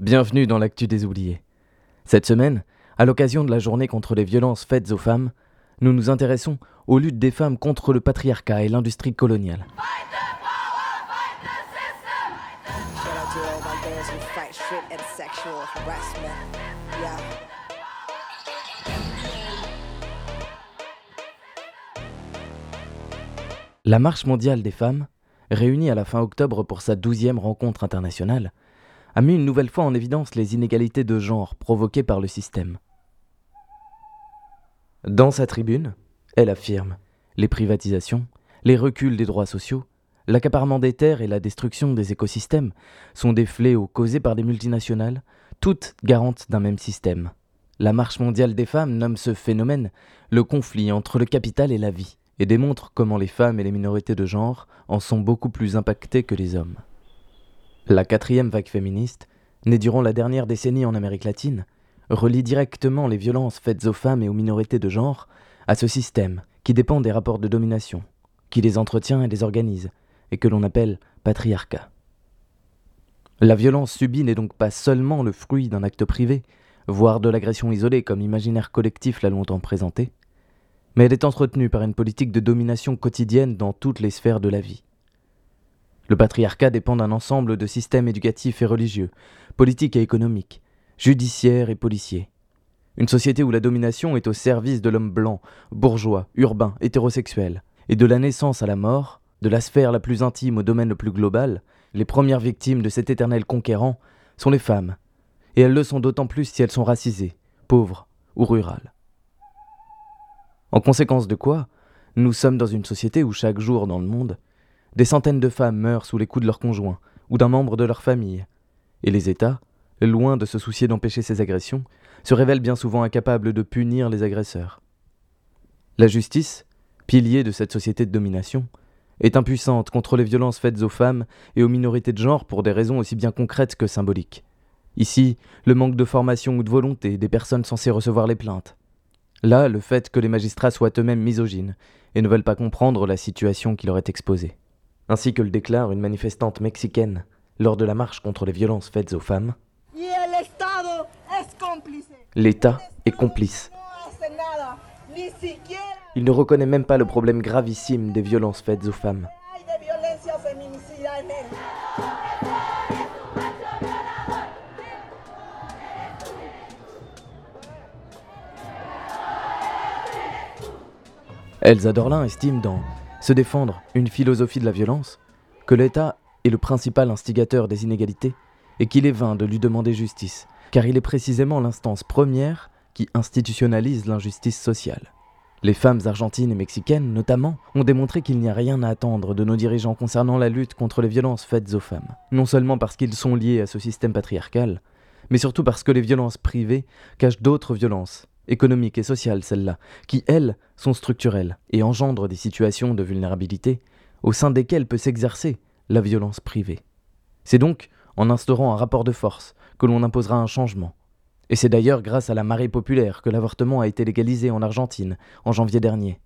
Bienvenue dans l'actu des oubliés. Cette semaine, à l'occasion de la journée contre les violences faites aux femmes, nous nous intéressons aux luttes des femmes contre le patriarcat et l'industrie coloniale. La Marche mondiale des femmes, réunie à la fin octobre pour sa douzième rencontre internationale, a mis une nouvelle fois en évidence les inégalités de genre provoquées par le système. Dans sa tribune, elle affirme les privatisations, les reculs des droits sociaux, l'accaparement des terres et la destruction des écosystèmes sont des fléaux causés par des multinationales, toutes garantes d'un même système. La Marche mondiale des femmes nomme ce phénomène le conflit entre le capital et la vie et démontre comment les femmes et les minorités de genre en sont beaucoup plus impactées que les hommes. La quatrième vague féministe, née durant la dernière décennie en Amérique latine, relie directement les violences faites aux femmes et aux minorités de genre à ce système qui dépend des rapports de domination, qui les entretient et les organise, et que l'on appelle patriarcat. La violence subie n'est donc pas seulement le fruit d'un acte privé, voire de l'agression isolée comme l'imaginaire collectif l'a longtemps présenté, mais elle est entretenue par une politique de domination quotidienne dans toutes les sphères de la vie. Le patriarcat dépend d'un ensemble de systèmes éducatifs et religieux, politiques et économiques, judiciaires et policiers. Une société où la domination est au service de l'homme blanc, bourgeois, urbain, hétérosexuel, et de la naissance à la mort, de la sphère la plus intime au domaine le plus global, les premières victimes de cet éternel conquérant sont les femmes, et elles le sont d'autant plus si elles sont racisées, pauvres ou rurales. En conséquence de quoi, nous sommes dans une société où chaque jour dans le monde, des centaines de femmes meurent sous les coups de leurs conjoints ou d'un membre de leur famille, et les États, loin de se soucier d'empêcher ces agressions, se révèlent bien souvent incapables de punir les agresseurs. La justice, pilier de cette société de domination, est impuissante contre les violences faites aux femmes et aux minorités de genre pour des raisons aussi bien concrètes que symboliques. Ici, le manque de formation ou de volonté des personnes censées recevoir les plaintes, Là, le fait que les magistrats soient eux-mêmes misogynes et ne veulent pas comprendre la situation qui leur est exposée. Ainsi que le déclare une manifestante mexicaine lors de la marche contre les violences faites aux femmes. L'État est complice. Il ne reconnaît même pas le problème gravissime des violences faites aux femmes. Elsa Dorlin estime dans Se défendre, une philosophie de la violence, que l'État est le principal instigateur des inégalités et qu'il est vain de lui demander justice, car il est précisément l'instance première qui institutionnalise l'injustice sociale. Les femmes argentines et mexicaines, notamment, ont démontré qu'il n'y a rien à attendre de nos dirigeants concernant la lutte contre les violences faites aux femmes, non seulement parce qu'ils sont liés à ce système patriarcal, mais surtout parce que les violences privées cachent d'autres violences économiques et sociales, celles-là, qui, elles, sont structurelles et engendrent des situations de vulnérabilité au sein desquelles peut s'exercer la violence privée. C'est donc en instaurant un rapport de force que l'on imposera un changement. Et c'est d'ailleurs grâce à la marée populaire que l'avortement a été légalisé en Argentine en janvier dernier.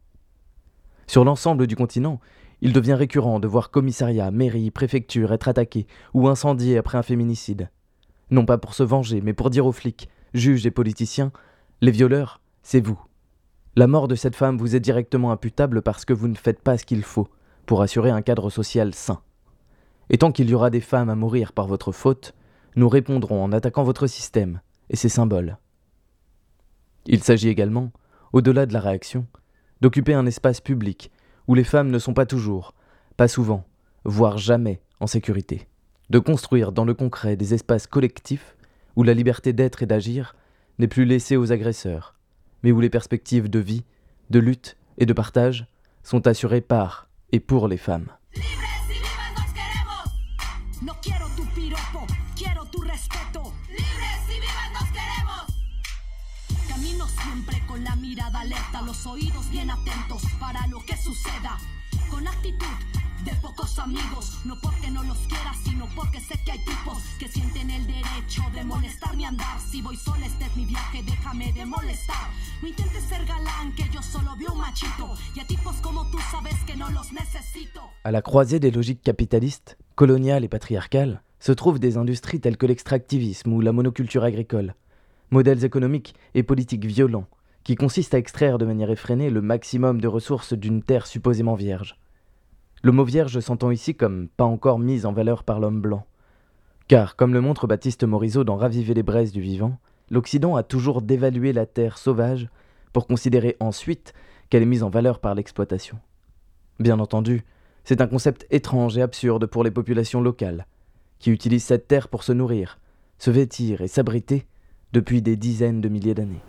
Sur l'ensemble du continent, il devient récurrent de voir commissariats, mairies, préfectures être attaqués ou incendiés après un féminicide. Non pas pour se venger, mais pour dire aux flics, juges et politiciens les violeurs, c'est vous. La mort de cette femme vous est directement imputable parce que vous ne faites pas ce qu'il faut pour assurer un cadre social sain. Et tant qu'il y aura des femmes à mourir par votre faute, nous répondrons en attaquant votre système et ses symboles. Il s'agit également, au-delà de la réaction, d'occuper un espace public où les femmes ne sont pas toujours, pas souvent, voire jamais en sécurité, de construire dans le concret des espaces collectifs où la liberté d'être et d'agir n'est plus laissé aux agresseurs, mais où les perspectives de vie, de lutte et de partage sont assurées par et pour les femmes. De pocos amigos, no porque no los quiera, sino porque sé que hay tipos que sienten el derecho de molestar mi andar. Si voy sola, este es mi viaje, déjame de molestar. No intentes ser galán, que yo solo un machito. Y a tipos como tú sabes que no los necesito. À la croisée des logiques capitalistes, coloniales et patriarcales, se trouvent des industries telles que l'extractivisme ou la monoculture agricole. Modèles économiques et politiques violents qui consistent à extraire de manière effrénée le maximum de ressources d'une terre supposément vierge. Le mot vierge s'entend ici comme pas encore mis en valeur par l'homme blanc. Car, comme le montre Baptiste Morisot dans Raviver les braises du vivant, l'Occident a toujours dévalué la terre sauvage pour considérer ensuite qu'elle est mise en valeur par l'exploitation. Bien entendu, c'est un concept étrange et absurde pour les populations locales, qui utilisent cette terre pour se nourrir, se vêtir et s'abriter depuis des dizaines de milliers d'années.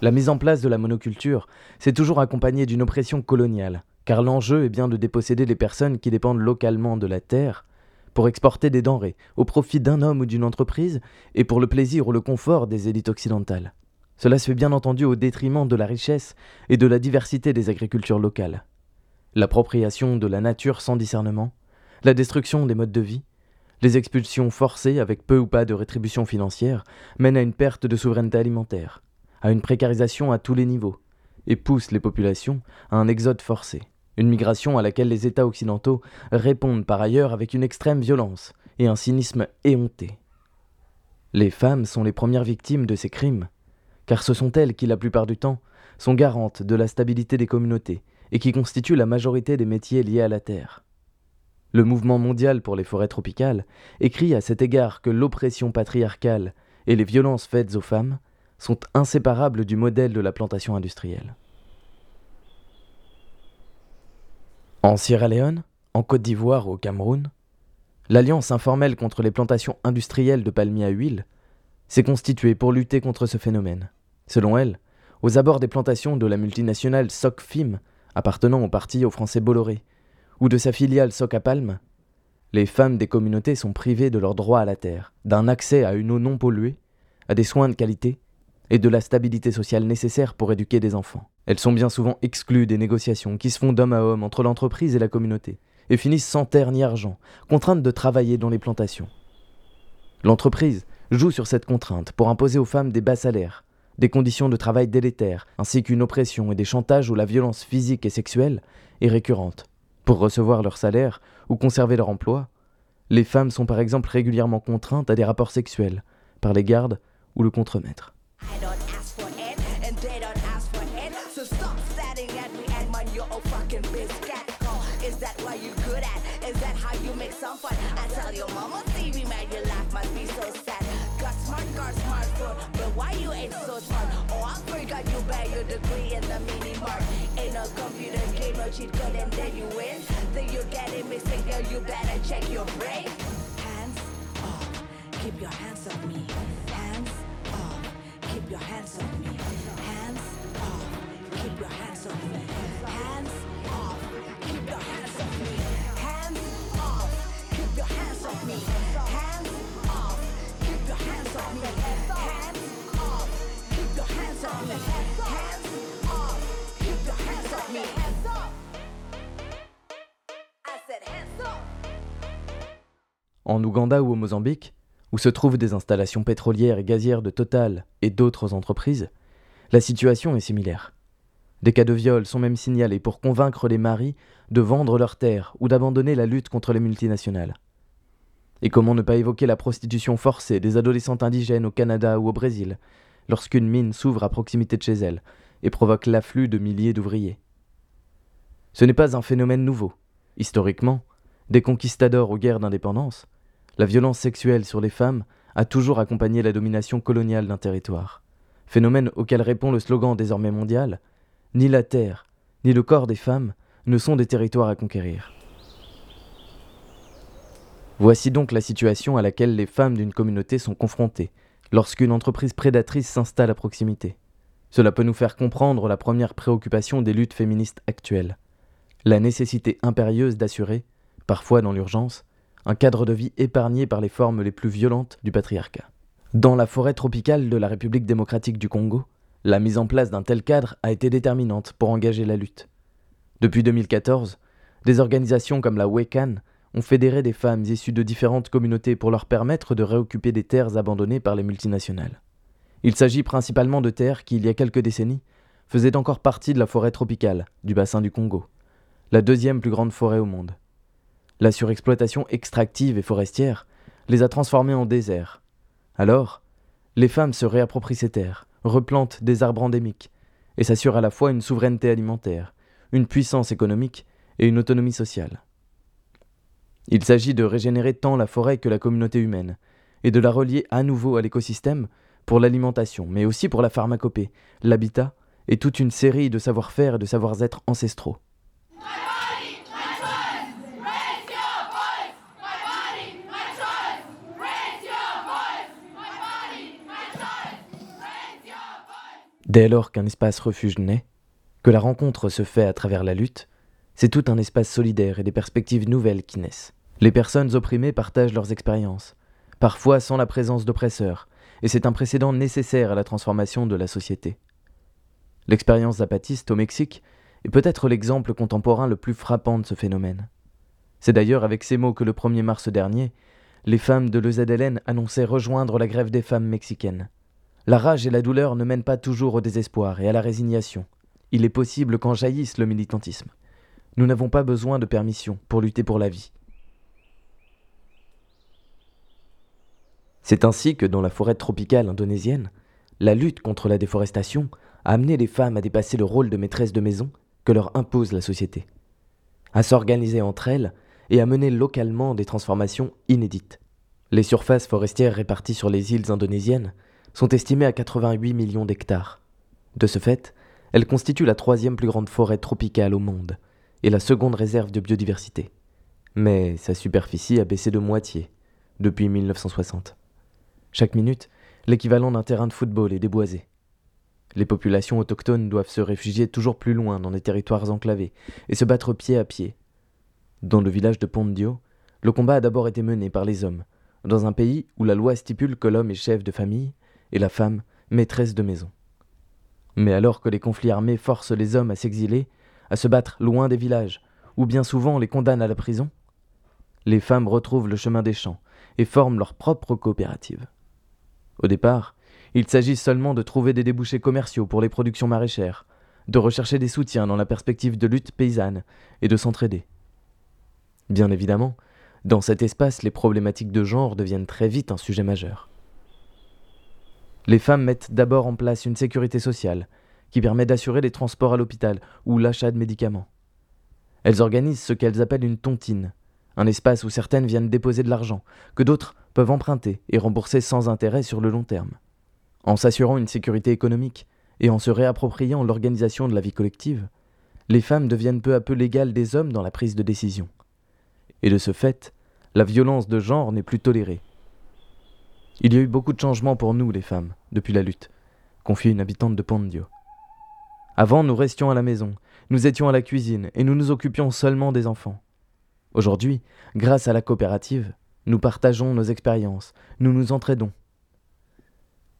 La mise en place de la monoculture s'est toujours accompagnée d'une oppression coloniale, car l'enjeu est bien de déposséder les personnes qui dépendent localement de la terre pour exporter des denrées au profit d'un homme ou d'une entreprise et pour le plaisir ou le confort des élites occidentales. Cela se fait bien entendu au détriment de la richesse et de la diversité des agricultures locales. L'appropriation de la nature sans discernement, la destruction des modes de vie, les expulsions forcées avec peu ou pas de rétribution financière mènent à une perte de souveraineté alimentaire, à une précarisation à tous les niveaux, et poussent les populations à un exode forcé, une migration à laquelle les États occidentaux répondent par ailleurs avec une extrême violence et un cynisme éhonté. Les femmes sont les premières victimes de ces crimes, car ce sont elles qui, la plupart du temps, sont garantes de la stabilité des communautés et qui constituent la majorité des métiers liés à la terre. Le mouvement mondial pour les forêts tropicales écrit à cet égard que l'oppression patriarcale et les violences faites aux femmes sont inséparables du modèle de la plantation industrielle. En Sierra Leone, en Côte d'Ivoire ou au Cameroun, l'Alliance informelle contre les plantations industrielles de palmiers à huile s'est constituée pour lutter contre ce phénomène. Selon elle, aux abords des plantations de la multinationale SOCFIM, appartenant au parti au français Bolloré, ou de sa filiale Soc Palme, les femmes des communautés sont privées de leur droit à la terre, d'un accès à une eau non polluée, à des soins de qualité et de la stabilité sociale nécessaire pour éduquer des enfants. Elles sont bien souvent exclues des négociations qui se font d'homme à homme entre l'entreprise et la communauté, et finissent sans terre ni argent, contraintes de travailler dans les plantations. L'entreprise joue sur cette contrainte pour imposer aux femmes des bas salaires, des conditions de travail délétères, ainsi qu'une oppression et des chantages où la violence physique et sexuelle est récurrente. Pour recevoir leur salaire ou conserver leur emploi, les femmes sont par exemple régulièrement contraintes à des rapports sexuels par les gardes ou le contremaître. I don't ask for it, and they don't ask for it. So stop staring at me and mind your own fucking business. Oh, is that what you're good at? Is that how you make some fun? I tell your mama, see me, man, your life must be so sad. Got smart, got smartphone, but why you ain't so smart? Oh, I forgot you buy your degree in the mini mart. Ain't no computer game, no cheat code, and then you win. Then you get it missing, girl, you better check your brain. Hands off, keep your hands off me. Keep your hands me. Hands off, keep your hands me. Hands off, keep your hands me. Hands off, keep your hands me. En Ouganda ou au Mozambique, où se trouvent des installations pétrolières et gazières de Total et d'autres entreprises, la situation est similaire. Des cas de viol sont même signalés pour convaincre les maris de vendre leurs terres ou d'abandonner la lutte contre les multinationales. Et comment ne pas évoquer la prostitution forcée des adolescentes indigènes au Canada ou au Brésil, lorsqu'une mine s'ouvre à proximité de chez elles et provoque l'afflux de milliers d'ouvriers? Ce n'est pas un phénomène nouveau. Historiquement, des conquistadors aux guerres d'indépendance, la violence sexuelle sur les femmes a toujours accompagné la domination coloniale d'un territoire. Phénomène auquel répond le slogan désormais mondial Ni la terre, ni le corps des femmes ne sont des territoires à conquérir. Voici donc la situation à laquelle les femmes d'une communauté sont confrontées lorsqu'une entreprise prédatrice s'installe à proximité. Cela peut nous faire comprendre la première préoccupation des luttes féministes actuelles, la nécessité impérieuse d'assurer, parfois dans l'urgence, un cadre de vie épargné par les formes les plus violentes du patriarcat. Dans la forêt tropicale de la République démocratique du Congo, la mise en place d'un tel cadre a été déterminante pour engager la lutte. Depuis 2014, des organisations comme la WECAN ont fédéré des femmes issues de différentes communautés pour leur permettre de réoccuper des terres abandonnées par les multinationales. Il s'agit principalement de terres qui, il y a quelques décennies, faisaient encore partie de la forêt tropicale du bassin du Congo, la deuxième plus grande forêt au monde. La surexploitation extractive et forestière les a transformées en déserts. Alors, les femmes se réapproprient ces terres, replantent des arbres endémiques, et s'assurent à la fois une souveraineté alimentaire, une puissance économique et une autonomie sociale. Il s'agit de régénérer tant la forêt que la communauté humaine, et de la relier à nouveau à l'écosystème pour l'alimentation, mais aussi pour la pharmacopée, l'habitat et toute une série de savoir-faire et de savoir-être ancestraux. Dès lors qu'un espace refuge naît, que la rencontre se fait à travers la lutte, c'est tout un espace solidaire et des perspectives nouvelles qui naissent. Les personnes opprimées partagent leurs expériences, parfois sans la présence d'oppresseurs, et c'est un précédent nécessaire à la transformation de la société. L'expérience zapatiste au Mexique est peut-être l'exemple contemporain le plus frappant de ce phénomène. C'est d'ailleurs avec ces mots que le 1er mars dernier, les femmes de l'EZLN annonçaient rejoindre la grève des femmes mexicaines. La rage et la douleur ne mènent pas toujours au désespoir et à la résignation. Il est possible qu'en jaillisse le militantisme. Nous n'avons pas besoin de permission pour lutter pour la vie. C'est ainsi que dans la forêt tropicale indonésienne, la lutte contre la déforestation a amené les femmes à dépasser le rôle de maîtresse de maison que leur impose la société, à s'organiser entre elles et à mener localement des transformations inédites. Les surfaces forestières réparties sur les îles indonésiennes sont estimées à 88 millions d'hectares. De ce fait, elle constitue la troisième plus grande forêt tropicale au monde et la seconde réserve de biodiversité. Mais sa superficie a baissé de moitié depuis 1960. Chaque minute, l'équivalent d'un terrain de football est déboisé. Les populations autochtones doivent se réfugier toujours plus loin dans des territoires enclavés et se battre pied à pied. Dans le village de Pondio, le combat a d'abord été mené par les hommes, dans un pays où la loi stipule que l'homme est chef de famille et la femme maîtresse de maison. Mais alors que les conflits armés forcent les hommes à s'exiler, à se battre loin des villages, ou bien souvent les condamnent à la prison, les femmes retrouvent le chemin des champs et forment leur propre coopérative. Au départ, il s'agit seulement de trouver des débouchés commerciaux pour les productions maraîchères, de rechercher des soutiens dans la perspective de lutte paysanne et de s'entraider. Bien évidemment, dans cet espace, les problématiques de genre deviennent très vite un sujet majeur. Les femmes mettent d'abord en place une sécurité sociale qui permet d'assurer les transports à l'hôpital ou l'achat de médicaments. Elles organisent ce qu'elles appellent une tontine, un espace où certaines viennent déposer de l'argent, que d'autres peuvent emprunter et rembourser sans intérêt sur le long terme. En s'assurant une sécurité économique et en se réappropriant l'organisation de la vie collective, les femmes deviennent peu à peu l'égale des hommes dans la prise de décision. Et de ce fait, la violence de genre n'est plus tolérée il y a eu beaucoup de changements pour nous, les femmes, depuis la lutte, confie une habitante de Pondio. Avant, nous restions à la maison, nous étions à la cuisine et nous nous occupions seulement des enfants. Aujourd'hui, grâce à la coopérative, nous partageons nos expériences, nous nous entraidons.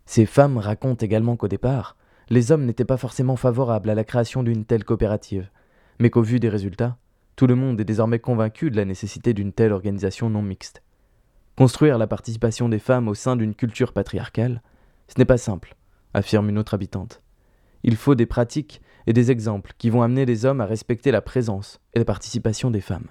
Ces femmes racontent également qu'au départ, les hommes n'étaient pas forcément favorables à la création d'une telle coopérative, mais qu'au vu des résultats, tout le monde est désormais convaincu de la nécessité d'une telle organisation non mixte. Construire la participation des femmes au sein d'une culture patriarcale, ce n'est pas simple, affirme une autre habitante. Il faut des pratiques et des exemples qui vont amener les hommes à respecter la présence et la participation des femmes.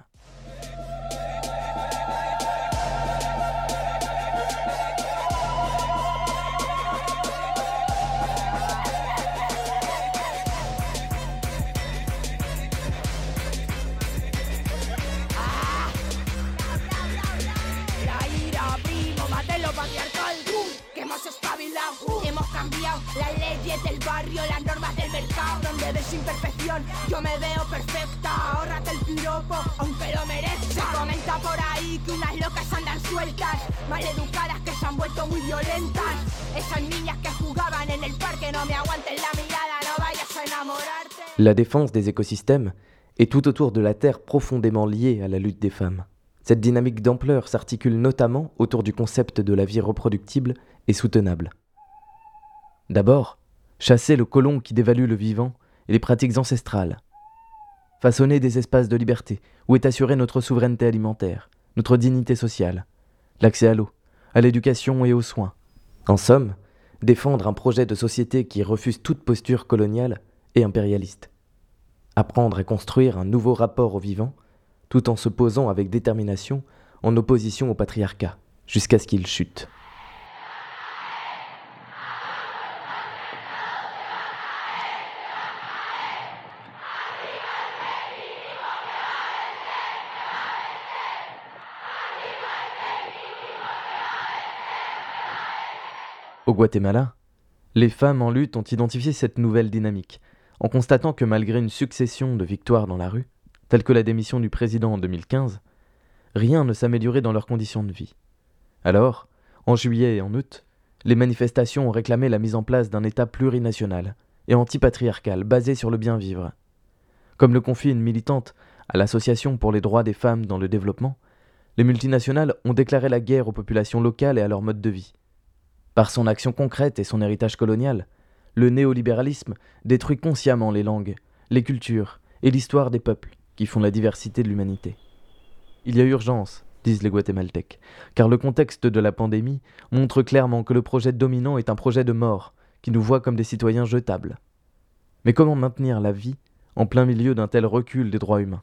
La défense des écosystèmes est tout autour de la Terre profondément liée à la lutte des femmes. Cette dynamique d'ampleur s'articule notamment autour du concept de la vie reproductible et soutenable. D'abord, chasser le colon qui dévalue le vivant et les pratiques ancestrales. Façonner des espaces de liberté où est assurée notre souveraineté alimentaire, notre dignité sociale, l'accès à l'eau, à l'éducation et aux soins. En somme, défendre un projet de société qui refuse toute posture coloniale et impérialiste. Apprendre à construire un nouveau rapport au vivant tout en se posant avec détermination en opposition au patriarcat, jusqu'à ce qu'il chute. Au Guatemala, les femmes en lutte ont identifié cette nouvelle dynamique, en constatant que malgré une succession de victoires dans la rue, telles que la démission du président en 2015, rien ne s'améliorait dans leurs conditions de vie. Alors, en juillet et en août, les manifestations ont réclamé la mise en place d'un État plurinational et antipatriarcal basé sur le bien vivre. Comme le confie une militante à l'Association pour les droits des femmes dans le développement, les multinationales ont déclaré la guerre aux populations locales et à leur mode de vie. Par son action concrète et son héritage colonial, le néolibéralisme détruit consciemment les langues, les cultures et l'histoire des peuples qui font la diversité de l'humanité. Il y a urgence, disent les Guatémaltèques, car le contexte de la pandémie montre clairement que le projet dominant est un projet de mort, qui nous voit comme des citoyens jetables. Mais comment maintenir la vie en plein milieu d'un tel recul des droits humains?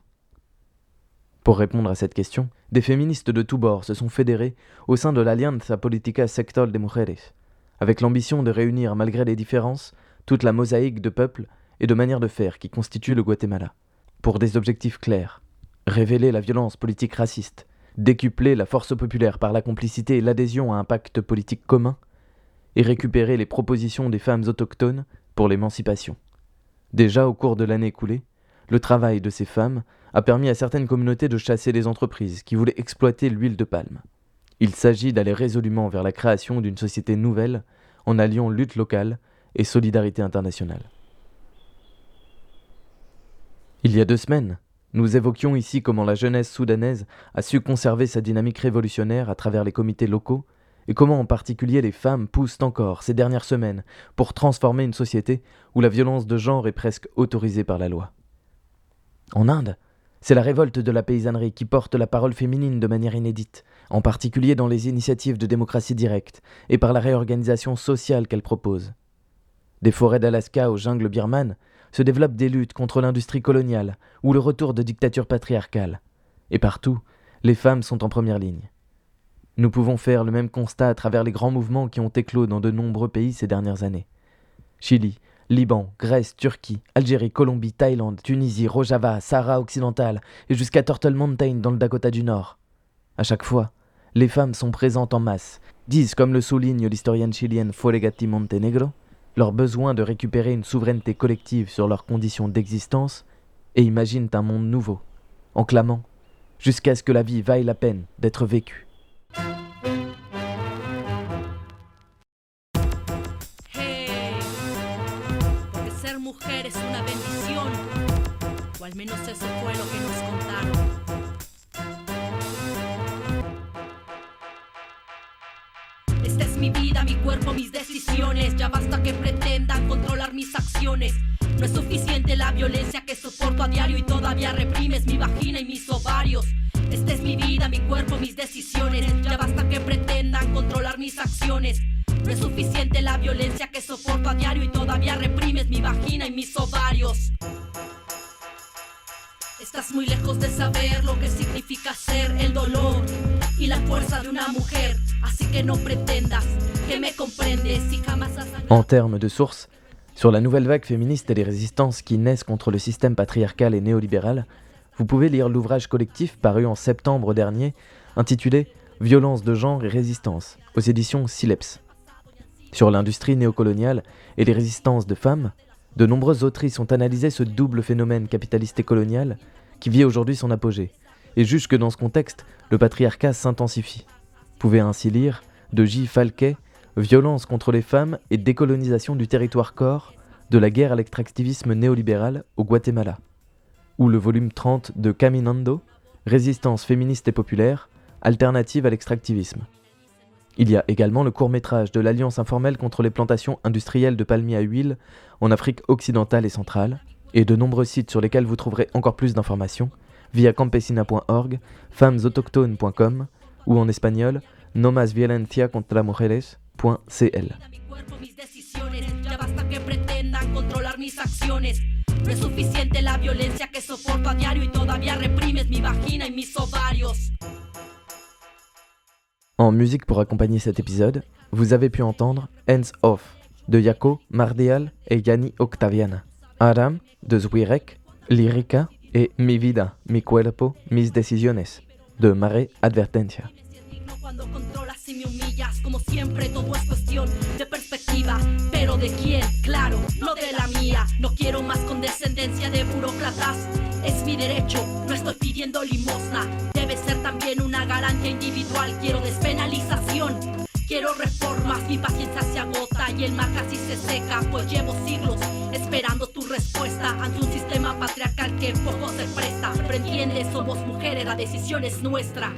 Pour répondre à cette question, des féministes de tous bords se sont fédérés au sein de l'Alianza Política Sector de Mujeres, avec l'ambition de réunir, malgré les différences, toute la mosaïque de peuples et de manières de faire qui constitue le Guatemala pour des objectifs clairs. Révéler la violence politique raciste, décupler la force populaire par la complicité et l'adhésion à un pacte politique commun, et récupérer les propositions des femmes autochtones pour l'émancipation. Déjà au cours de l'année écoulée, le travail de ces femmes a permis à certaines communautés de chasser les entreprises qui voulaient exploiter l'huile de palme. Il s'agit d'aller résolument vers la création d'une société nouvelle en alliant lutte locale et solidarité internationale. Il y a deux semaines, nous évoquions ici comment la jeunesse soudanaise a su conserver sa dynamique révolutionnaire à travers les comités locaux, et comment en particulier les femmes poussent encore ces dernières semaines pour transformer une société où la violence de genre est presque autorisée par la loi. En Inde, c'est la révolte de la paysannerie qui porte la parole féminine de manière inédite, en particulier dans les initiatives de démocratie directe et par la réorganisation sociale qu'elle propose. Des forêts d'Alaska aux jungles birmanes, se développent des luttes contre l'industrie coloniale ou le retour de dictatures patriarcales. Et partout, les femmes sont en première ligne. Nous pouvons faire le même constat à travers les grands mouvements qui ont éclos dans de nombreux pays ces dernières années. Chili, Liban, Grèce, Turquie, Algérie, Colombie, Thaïlande, Tunisie, Rojava, Sahara occidental et jusqu'à Turtle Mountain dans le Dakota du Nord. À chaque fois, les femmes sont présentes en masse, disent, comme le souligne l'historienne chilienne Foregati Montenegro, leur besoin de récupérer une souveraineté collective sur leurs conditions d'existence et imaginent un monde nouveau, en clamant jusqu'à ce que la vie vaille la peine d'être vécue. Ser mujer es una bendición, o al menos eso fue lo que nos contaron. Esta es mi vida, mi cuerpo, mis decisiones. Ya basta que pretendan controlar mis acciones. No es suficiente la violencia que soporto a diario y todavía reprimes mi vagina y mis ovarios. Esta es mi vida, mi cuerpo, mis decisiones. Ya basta que pretendan controlar mis acciones. En termes de sources, sur la nouvelle vague féministe et les résistances qui naissent contre le système patriarcal et néolibéral, vous pouvez lire l'ouvrage collectif paru en septembre dernier intitulé Violence de genre et résistance aux éditions Sileps. Sur l'industrie néocoloniale et les résistances de femmes, de nombreuses autrices ont analysé ce double phénomène capitaliste et colonial qui vit aujourd'hui son apogée, et jugent que dans ce contexte, le patriarcat s'intensifie. Pouvez ainsi lire de J. Falquet Violence contre les femmes et décolonisation du territoire corps, de la guerre à l'extractivisme néolibéral au Guatemala, ou le volume 30 de Caminando Résistance féministe et populaire, alternative à l'extractivisme. Il y a également le court-métrage de l'Alliance informelle contre les plantations industrielles de palmiers à huile en Afrique occidentale et centrale, et de nombreux sites sur lesquels vous trouverez encore plus d'informations via campesina.org, femmesautochtones.com ou en espagnol nomasviolenciacontramujeres.cl. No es suficiente la violencia que. En musique pour accompagner cet épisode, vous avez pu entendre Hands Off de Yako, Mardial et Yanni Octaviana, Aram de Zwirek, Lyrica et Mi Vida, Mi Cuerpo, Mis Decisiones de Mare Advertencia. Como siempre todo es cuestión de perspectiva, pero de quién, claro, no de la mía. No quiero más condescendencia de burócratas, es mi derecho, no estoy pidiendo limosna. Debe ser también una garantía individual, quiero despenalización. Quiero reformas, mi paciencia se agota y el mar casi se seca, pues llevo siglos esperando tu respuesta ante un sistema patriarcal que poco se presta. Pero somos mujeres, la decisión es nuestra.